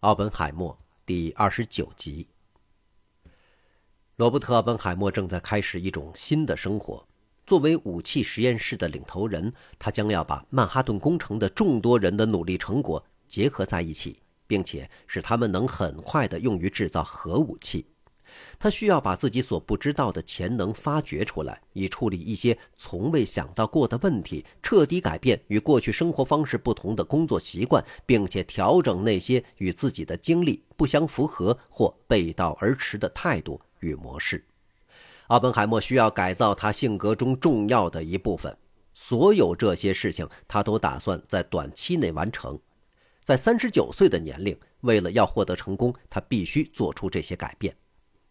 奥本海默第二十九集。罗伯特·奥本海默正在开始一种新的生活。作为武器实验室的领头人，他将要把曼哈顿工程的众多人的努力成果结合在一起，并且使他们能很快的用于制造核武器。他需要把自己所不知道的潜能发掘出来，以处理一些从未想到过的问题，彻底改变与过去生活方式不同的工作习惯，并且调整那些与自己的经历不相符合或背道而驰的态度与模式。奥本海默需要改造他性格中重要的一部分。所有这些事情，他都打算在短期内完成。在三十九岁的年龄，为了要获得成功，他必须做出这些改变。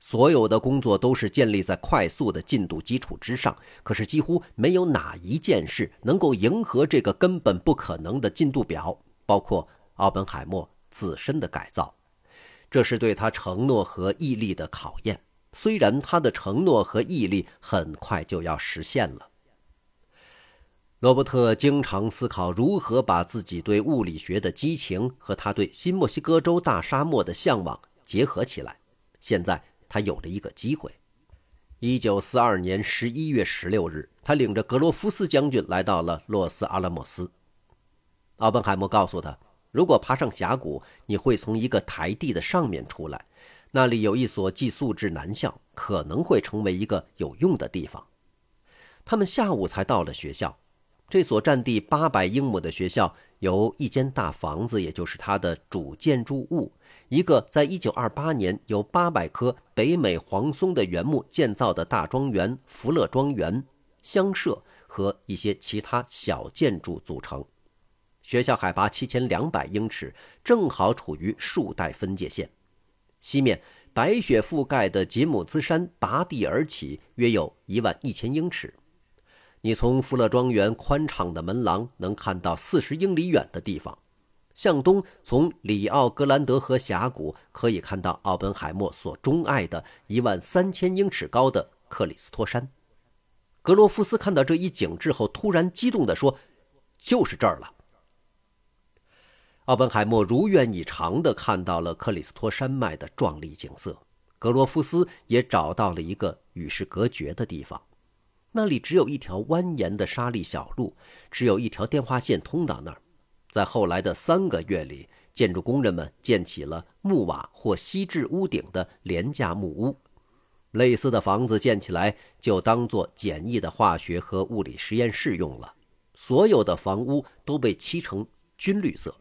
所有的工作都是建立在快速的进度基础之上，可是几乎没有哪一件事能够迎合这个根本不可能的进度表，包括奥本海默自身的改造。这是对他承诺和毅力的考验，虽然他的承诺和毅力很快就要实现了。罗伯特经常思考如何把自己对物理学的激情和他对新墨西哥州大沙漠的向往结合起来。现在。他有了一个机会。一九四二年十一月十六日，他领着格罗夫斯将军来到了洛斯阿拉莫斯。奥本海默告诉他：“如果爬上峡谷，你会从一个台地的上面出来，那里有一所寄宿制男校，可能会成为一个有用的地方。”他们下午才到了学校。这所占地八百英亩的学校由一间大房子，也就是它的主建筑物。一个在1928年由800棵北美黄松的原木建造的大庄园——福乐庄园、乡舍和一些其他小建筑组成。学校海拔7200英尺，正好处于树带分界线。西面白雪覆盖的吉姆兹山拔地而起，约有一万一千英尺。你从福乐庄园宽敞的门廊能看到四十英里远的地方。向东，从里奥格兰德河峡谷可以看到奥本海默所钟爱的一万三千英尺高的克里斯托山。格罗夫斯看到这一景致后，突然激动地说：“就是这儿了！”奥本海默如愿以偿地看到了克里斯托山脉的壮丽景色。格罗夫斯也找到了一个与世隔绝的地方，那里只有一条蜿蜒的沙砾小路，只有一条电话线通到那儿。在后来的三个月里，建筑工人们建起了木瓦或锡制屋顶的廉价木屋。类似的房子建起来就当做简易的化学和物理实验室用了。所有的房屋都被漆成军绿色。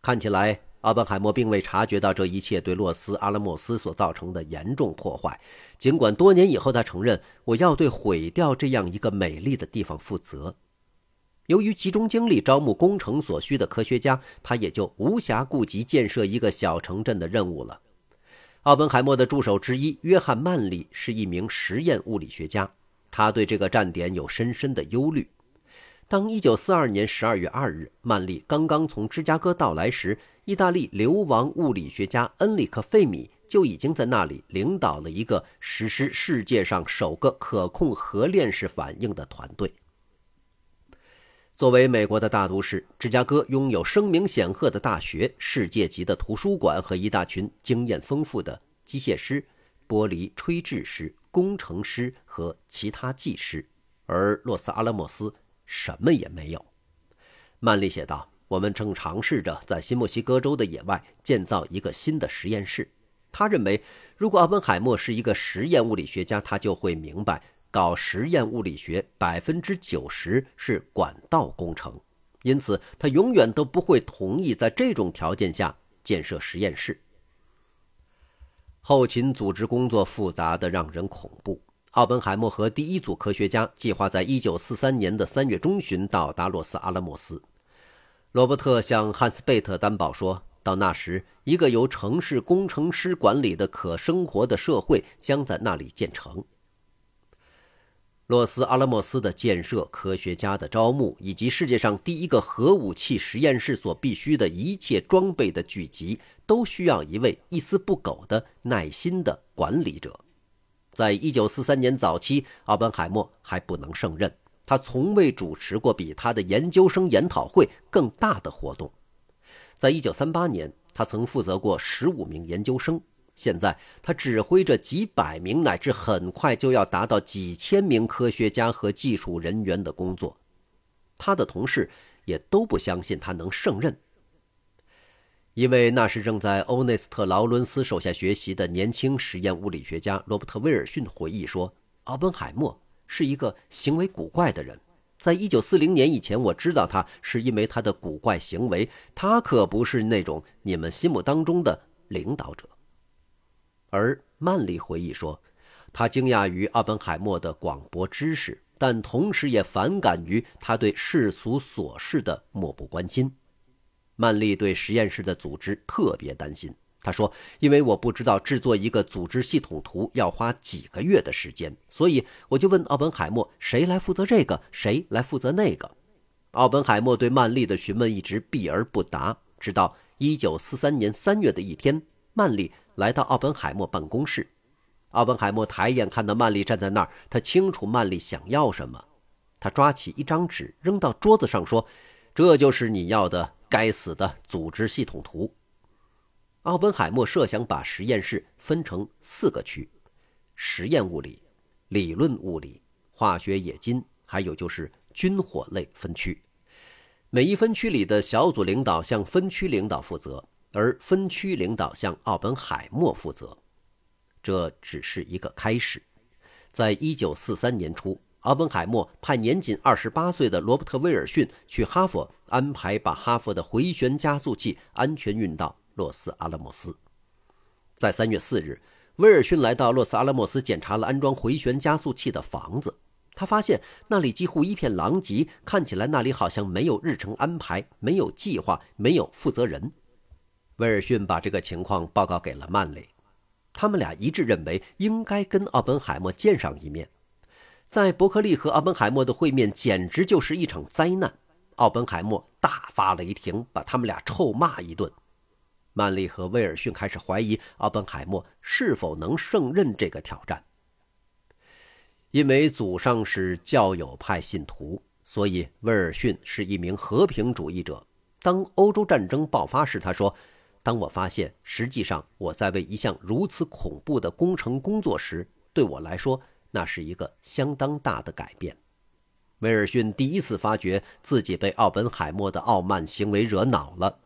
看起来，奥本海默并未察觉到这一切对洛斯阿拉莫斯所造成的严重破坏。尽管多年以后他承认：“我要对毁掉这样一个美丽的地方负责。”由于集中精力招募工程所需的科学家，他也就无暇顾及建设一个小城镇的任务了。奥本海默的助手之一约翰·曼利是一名实验物理学家，他对这个站点有深深的忧虑。当1942年12月2日曼利刚刚从芝加哥到来时，意大利流亡物理学家恩里克·费米就已经在那里领导了一个实施世界上首个可控核链式反应的团队。作为美国的大都市，芝加哥拥有声名显赫的大学、世界级的图书馆和一大群经验丰富的机械师、玻璃吹制师、工程师和其他技师。而洛斯阿拉莫斯什么也没有。曼利写道：“我们正尝试着在新墨西哥州的野外建造一个新的实验室。”他认为，如果奥本海默是一个实验物理学家，他就会明白。搞实验物理学，百分之九十是管道工程，因此他永远都不会同意在这种条件下建设实验室。后勤组织工作复杂的让人恐怖。奥本海默和第一组科学家计划在一九四三年的三月中旬到达洛斯阿拉莫斯。罗伯特向汉斯贝特担保说，到那时，一个由城市工程师管理的可生活的社会将在那里建成。洛斯阿拉莫斯的建设、科学家的招募，以及世界上第一个核武器实验室所必须的一切装备的聚集，都需要一位一丝不苟的耐心的管理者。在一九四三年早期，奥本海默还不能胜任，他从未主持过比他的研究生研讨会更大的活动。在一九三八年，他曾负责过十五名研究生。现在，他指挥着几百名乃至很快就要达到几千名科学家和技术人员的工作。他的同事也都不相信他能胜任。因为那时正在欧内斯特·劳伦斯手下学习的年轻实验物理学家罗伯特·威尔逊回忆说：“奥本海默是一个行为古怪的人。在一九四零年以前，我知道他是因为他的古怪行为。他可不是那种你们心目当中的领导者。”而曼丽回忆说，他惊讶于奥本海默的广博知识，但同时也反感于他对世俗琐事的漠不关心。曼丽对实验室的组织特别担心。他说：“因为我不知道制作一个组织系统图要花几个月的时间，所以我就问奥本海默，谁来负责这个，谁来负责那个。”奥本海默对曼丽的询问一直避而不答，直到1943年3月的一天，曼丽。来到奥本海默办公室，奥本海默抬眼看到曼丽站在那儿，他清楚曼丽想要什么。他抓起一张纸扔到桌子上，说：“这就是你要的该死的组织系统图。”奥本海默设想把实验室分成四个区：实验物理、理论物理、化学冶金，还有就是军火类分区。每一分区里的小组领导向分区领导负责。而分区领导向奥本海默负责，这只是一个开始。在一九四三年初，奥本海默派年仅二十八岁的罗伯特·威尔逊去哈佛，安排把哈佛的回旋加速器安全运到洛斯阿拉莫斯。在三月四日，威尔逊来到洛斯阿拉莫斯，检查了安装回旋加速器的房子。他发现那里几乎一片狼藉，看起来那里好像没有日程安排，没有计划，没有负责人。威尔逊把这个情况报告给了曼雷，他们俩一致认为应该跟奥本海默见上一面。在伯克利和奥本海默的会面简直就是一场灾难。奥本海默大发雷霆，把他们俩臭骂一顿。曼丽和威尔逊开始怀疑奥本海默是否能胜任这个挑战。因为祖上是教友派信徒，所以威尔逊是一名和平主义者。当欧洲战争爆发时，他说。当我发现实际上我在为一项如此恐怖的工程工作时，对我来说那是一个相当大的改变。威尔逊第一次发觉自己被奥本海默的傲慢行为惹恼了。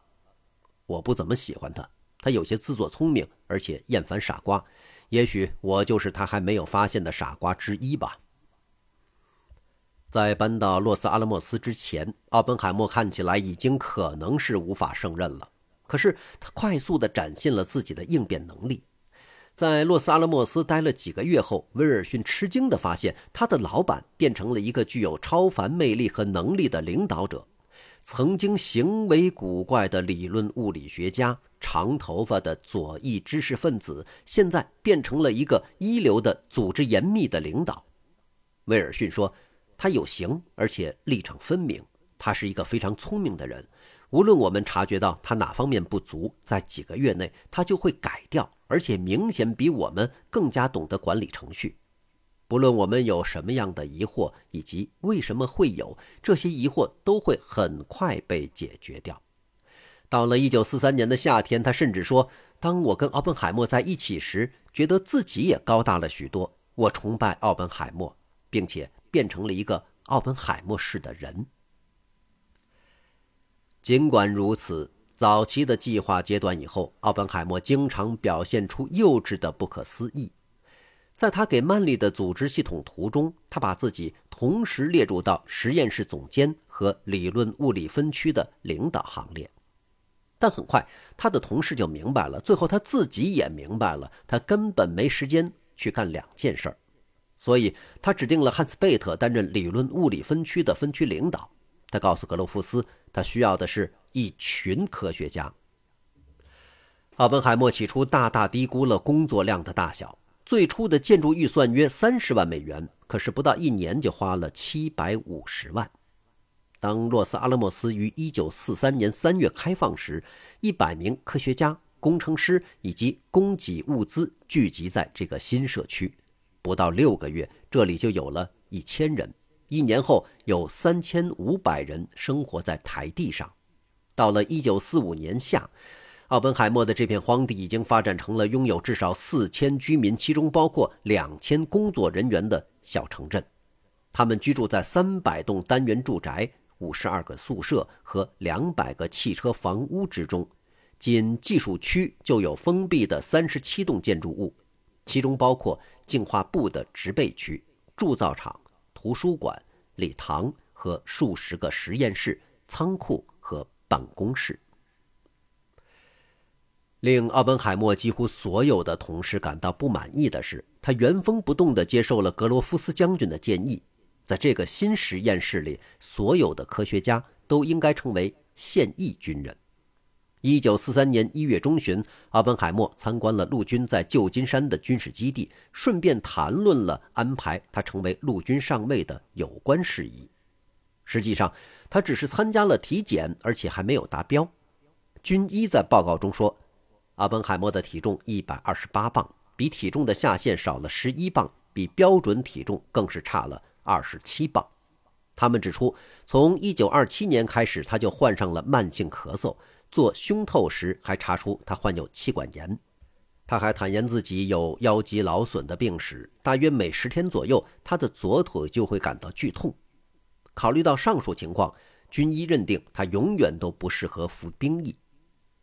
我不怎么喜欢他，他有些自作聪明，而且厌烦傻瓜。也许我就是他还没有发现的傻瓜之一吧。在搬到洛斯阿拉莫斯之前，奥本海默看起来已经可能是无法胜任了。可是他快速地展现了自己的应变能力。在洛斯阿拉莫斯待了几个月后，威尔逊吃惊地发现，他的老板变成了一个具有超凡魅力和能力的领导者。曾经行为古怪的理论物理学家、长头发的左翼知识分子，现在变成了一个一流的组织严密的领导。威尔逊说：“他有型，而且立场分明。他是一个非常聪明的人。”无论我们察觉到他哪方面不足，在几个月内他就会改掉，而且明显比我们更加懂得管理程序。不论我们有什么样的疑惑，以及为什么会有这些疑惑，都会很快被解决掉。到了一九四三年的夏天，他甚至说：“当我跟奥本海默在一起时，觉得自己也高大了许多。我崇拜奥本海默，并且变成了一个奥本海默式的人。”尽管如此，早期的计划阶段以后，奥本海默经常表现出幼稚的不可思议。在他给曼丽的组织系统图中，他把自己同时列入到实验室总监和理论物理分区的领导行列。但很快，他的同事就明白了，最后他自己也明白了，他根本没时间去干两件事儿。所以他指定了汉斯·贝特担任理论物理分区的分区领导。他告诉格罗夫斯。他需要的是一群科学家。奥本海默起初大大低估了工作量的大小，最初的建筑预算约三十万美元，可是不到一年就花了七百五十万。当洛斯阿拉莫斯于一九四三年三月开放时，一百名科学家、工程师以及供给物资聚集在这个新社区，不到六个月，这里就有了一千人。一年后，有三千五百人生活在台地上。到了1945年夏，奥本海默的这片荒地已经发展成了拥有至少四千居民，其中包括两千工作人员的小城镇。他们居住在三百栋单元住宅、五十二个宿舍和两百个汽车房屋之中。仅技术区就有封闭的三十七栋建筑物，其中包括净化部的植被区、铸造厂、图书馆、礼堂和数十个实验室、仓库和办公室。令奥本海默几乎所有的同事感到不满意的是，他原封不动地接受了格罗夫斯将军的建议，在这个新实验室里，所有的科学家都应该成为现役军人。一九四三年一月中旬，奥本海默参观了陆军在旧金山的军事基地，顺便谈论了安排他成为陆军上尉的有关事宜。实际上，他只是参加了体检，而且还没有达标。军医在报告中说。阿本海默的体重一百二十八磅，比体重的下限少了十一磅，比标准体重更是差了二十七磅。他们指出，从一九二七年开始，他就患上了慢性咳嗽，做胸透时还查出他患有气管炎。他还坦言自己有腰肌劳损的病史，大约每十天左右，他的左腿就会感到剧痛。考虑到上述情况，军医认定他永远都不适合服兵役。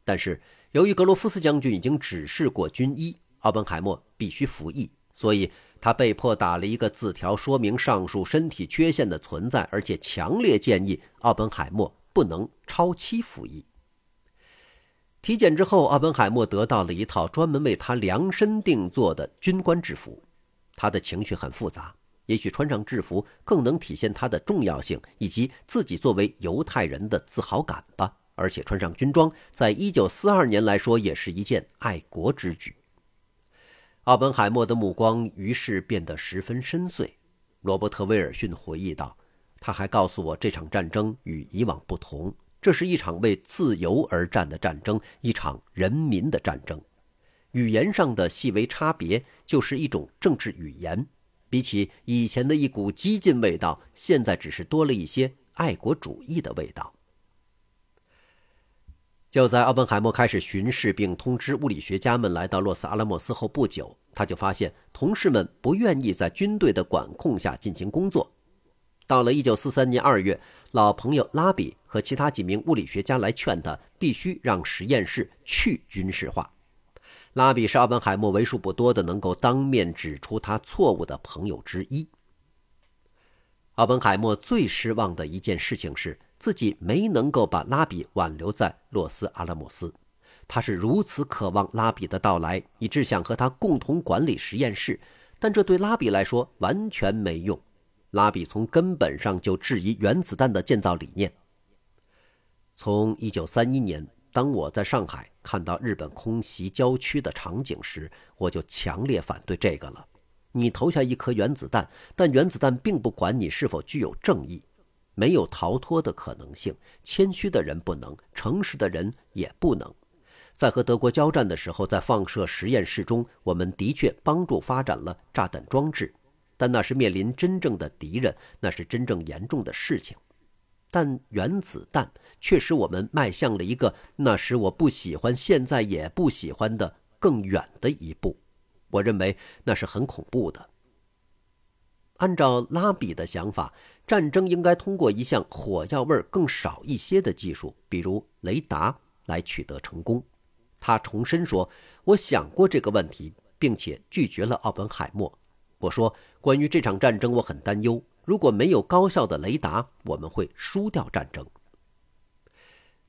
但是。由于格罗夫斯将军已经指示过军医，奥本海默必须服役，所以他被迫打了一个字条，说明上述身体缺陷的存在，而且强烈建议奥本海默不能超期服役。体检之后，奥本海默得到了一套专门为他量身定做的军官制服，他的情绪很复杂，也许穿上制服更能体现他的重要性以及自己作为犹太人的自豪感吧。而且穿上军装，在一九四二年来说，也是一件爱国之举。奥本海默的目光于是变得十分深邃。罗伯特·威尔逊回忆道：“他还告诉我，这场战争与以往不同，这是一场为自由而战的战争，一场人民的战争。语言上的细微差别就是一种政治语言，比起以前的一股激进味道，现在只是多了一些爱国主义的味道。”就在奥本海默开始巡视并通知物理学家们来到洛斯阿拉莫斯后不久，他就发现同事们不愿意在军队的管控下进行工作。到了1943年2月，老朋友拉比和其他几名物理学家来劝他必须让实验室去军事化。拉比是奥本海默为数不多的能够当面指出他错误的朋友之一。奥本海默最失望的一件事情是。自己没能够把拉比挽留在洛斯阿拉莫斯，他是如此渴望拉比的到来，以致想和他共同管理实验室，但这对拉比来说完全没用。拉比从根本上就质疑原子弹的建造理念。从1931年，当我在上海看到日本空袭郊区的场景时，我就强烈反对这个了。你投下一颗原子弹，但原子弹并不管你是否具有正义。没有逃脱的可能性。谦虚的人不能，诚实的人也不能。在和德国交战的时候，在放射实验室中，我们的确帮助发展了炸弹装置，但那是面临真正的敌人，那是真正严重的事情。但原子弹却使我们迈向了一个那时我不喜欢、现在也不喜欢的更远的一步。我认为那是很恐怖的。按照拉比的想法。战争应该通过一项火药味更少一些的技术，比如雷达，来取得成功。他重申说：“我想过这个问题，并且拒绝了奥本海默。我说，关于这场战争，我很担忧。如果没有高效的雷达，我们会输掉战争。”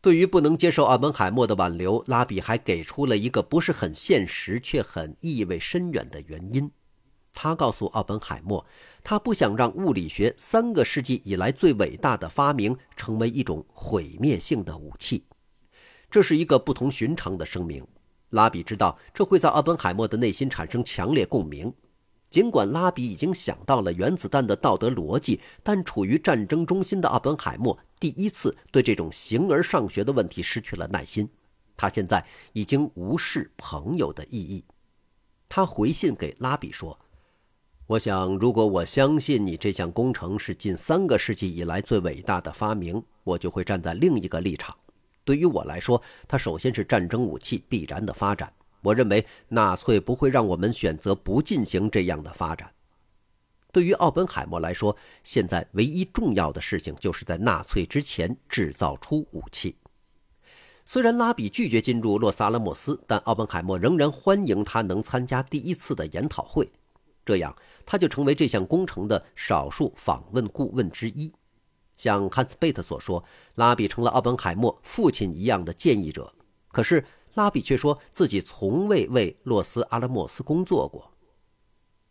对于不能接受奥本海默的挽留，拉比还给出了一个不是很现实却很意味深远的原因。他告诉奥本海默，他不想让物理学三个世纪以来最伟大的发明成为一种毁灭性的武器。这是一个不同寻常的声明。拉比知道这会在奥本海默的内心产生强烈共鸣。尽管拉比已经想到了原子弹的道德逻辑，但处于战争中心的奥本海默第一次对这种形而上学的问题失去了耐心。他现在已经无视朋友的意义。他回信给拉比说。我想，如果我相信你这项工程是近三个世纪以来最伟大的发明，我就会站在另一个立场。对于我来说，它首先是战争武器必然的发展。我认为纳粹不会让我们选择不进行这样的发展。对于奥本海默来说，现在唯一重要的事情就是在纳粹之前制造出武器。虽然拉比拒绝进入洛斯阿拉莫斯，但奥本海默仍然欢迎他能参加第一次的研讨会，这样他就成为这项工程的少数访问顾问之一。像汉斯贝特所说，拉比成了奥本海默父亲一样的建议者。可是拉比却说自己从未为洛斯阿拉莫斯工作过。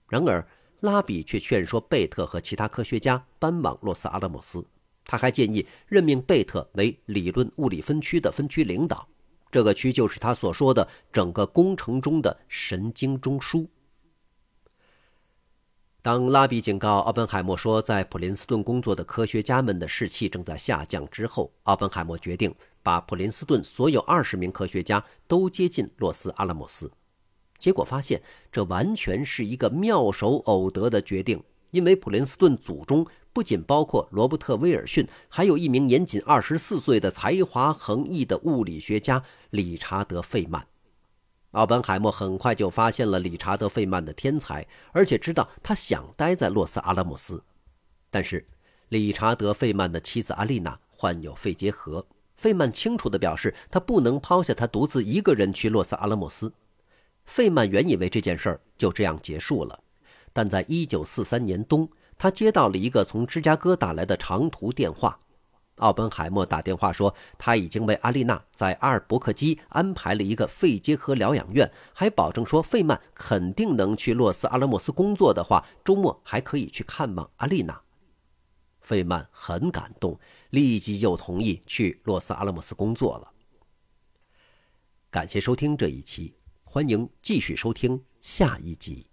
然而，拉比却劝说贝特和其他科学家搬往洛斯阿拉莫斯。他还建议任命贝特为理论物理分区的分区领导，这个区就是他所说的整个工程中的神经中枢。当拉比警告奥本海默说，在普林斯顿工作的科学家们的士气正在下降之后，奥本海默决定把普林斯顿所有二十名科学家都接进洛斯阿拉莫斯。结果发现，这完全是一个妙手偶得的决定，因为普林斯顿组中不仅包括罗伯特·威尔逊，还有一名年仅二十四岁的才华横溢的物理学家理查德·费曼。奥本海默很快就发现了理查德·费曼的天才，而且知道他想待在洛斯阿拉莫斯。但是，理查德·费曼的妻子阿丽娜患有肺结核，费曼清楚地表示，他不能抛下他独自一个人去洛斯阿拉莫斯。费曼原以为这件事儿就这样结束了，但在1943年冬，他接到了一个从芝加哥打来的长途电话。奥本海默打电话说，他已经为阿丽娜在阿尔伯克基安排了一个肺结核疗养院，还保证说费曼肯定能去洛斯阿拉莫斯工作的话，周末还可以去看望阿丽娜。费曼很感动，立即就同意去洛斯阿拉莫斯工作了。感谢收听这一期，欢迎继续收听下一集。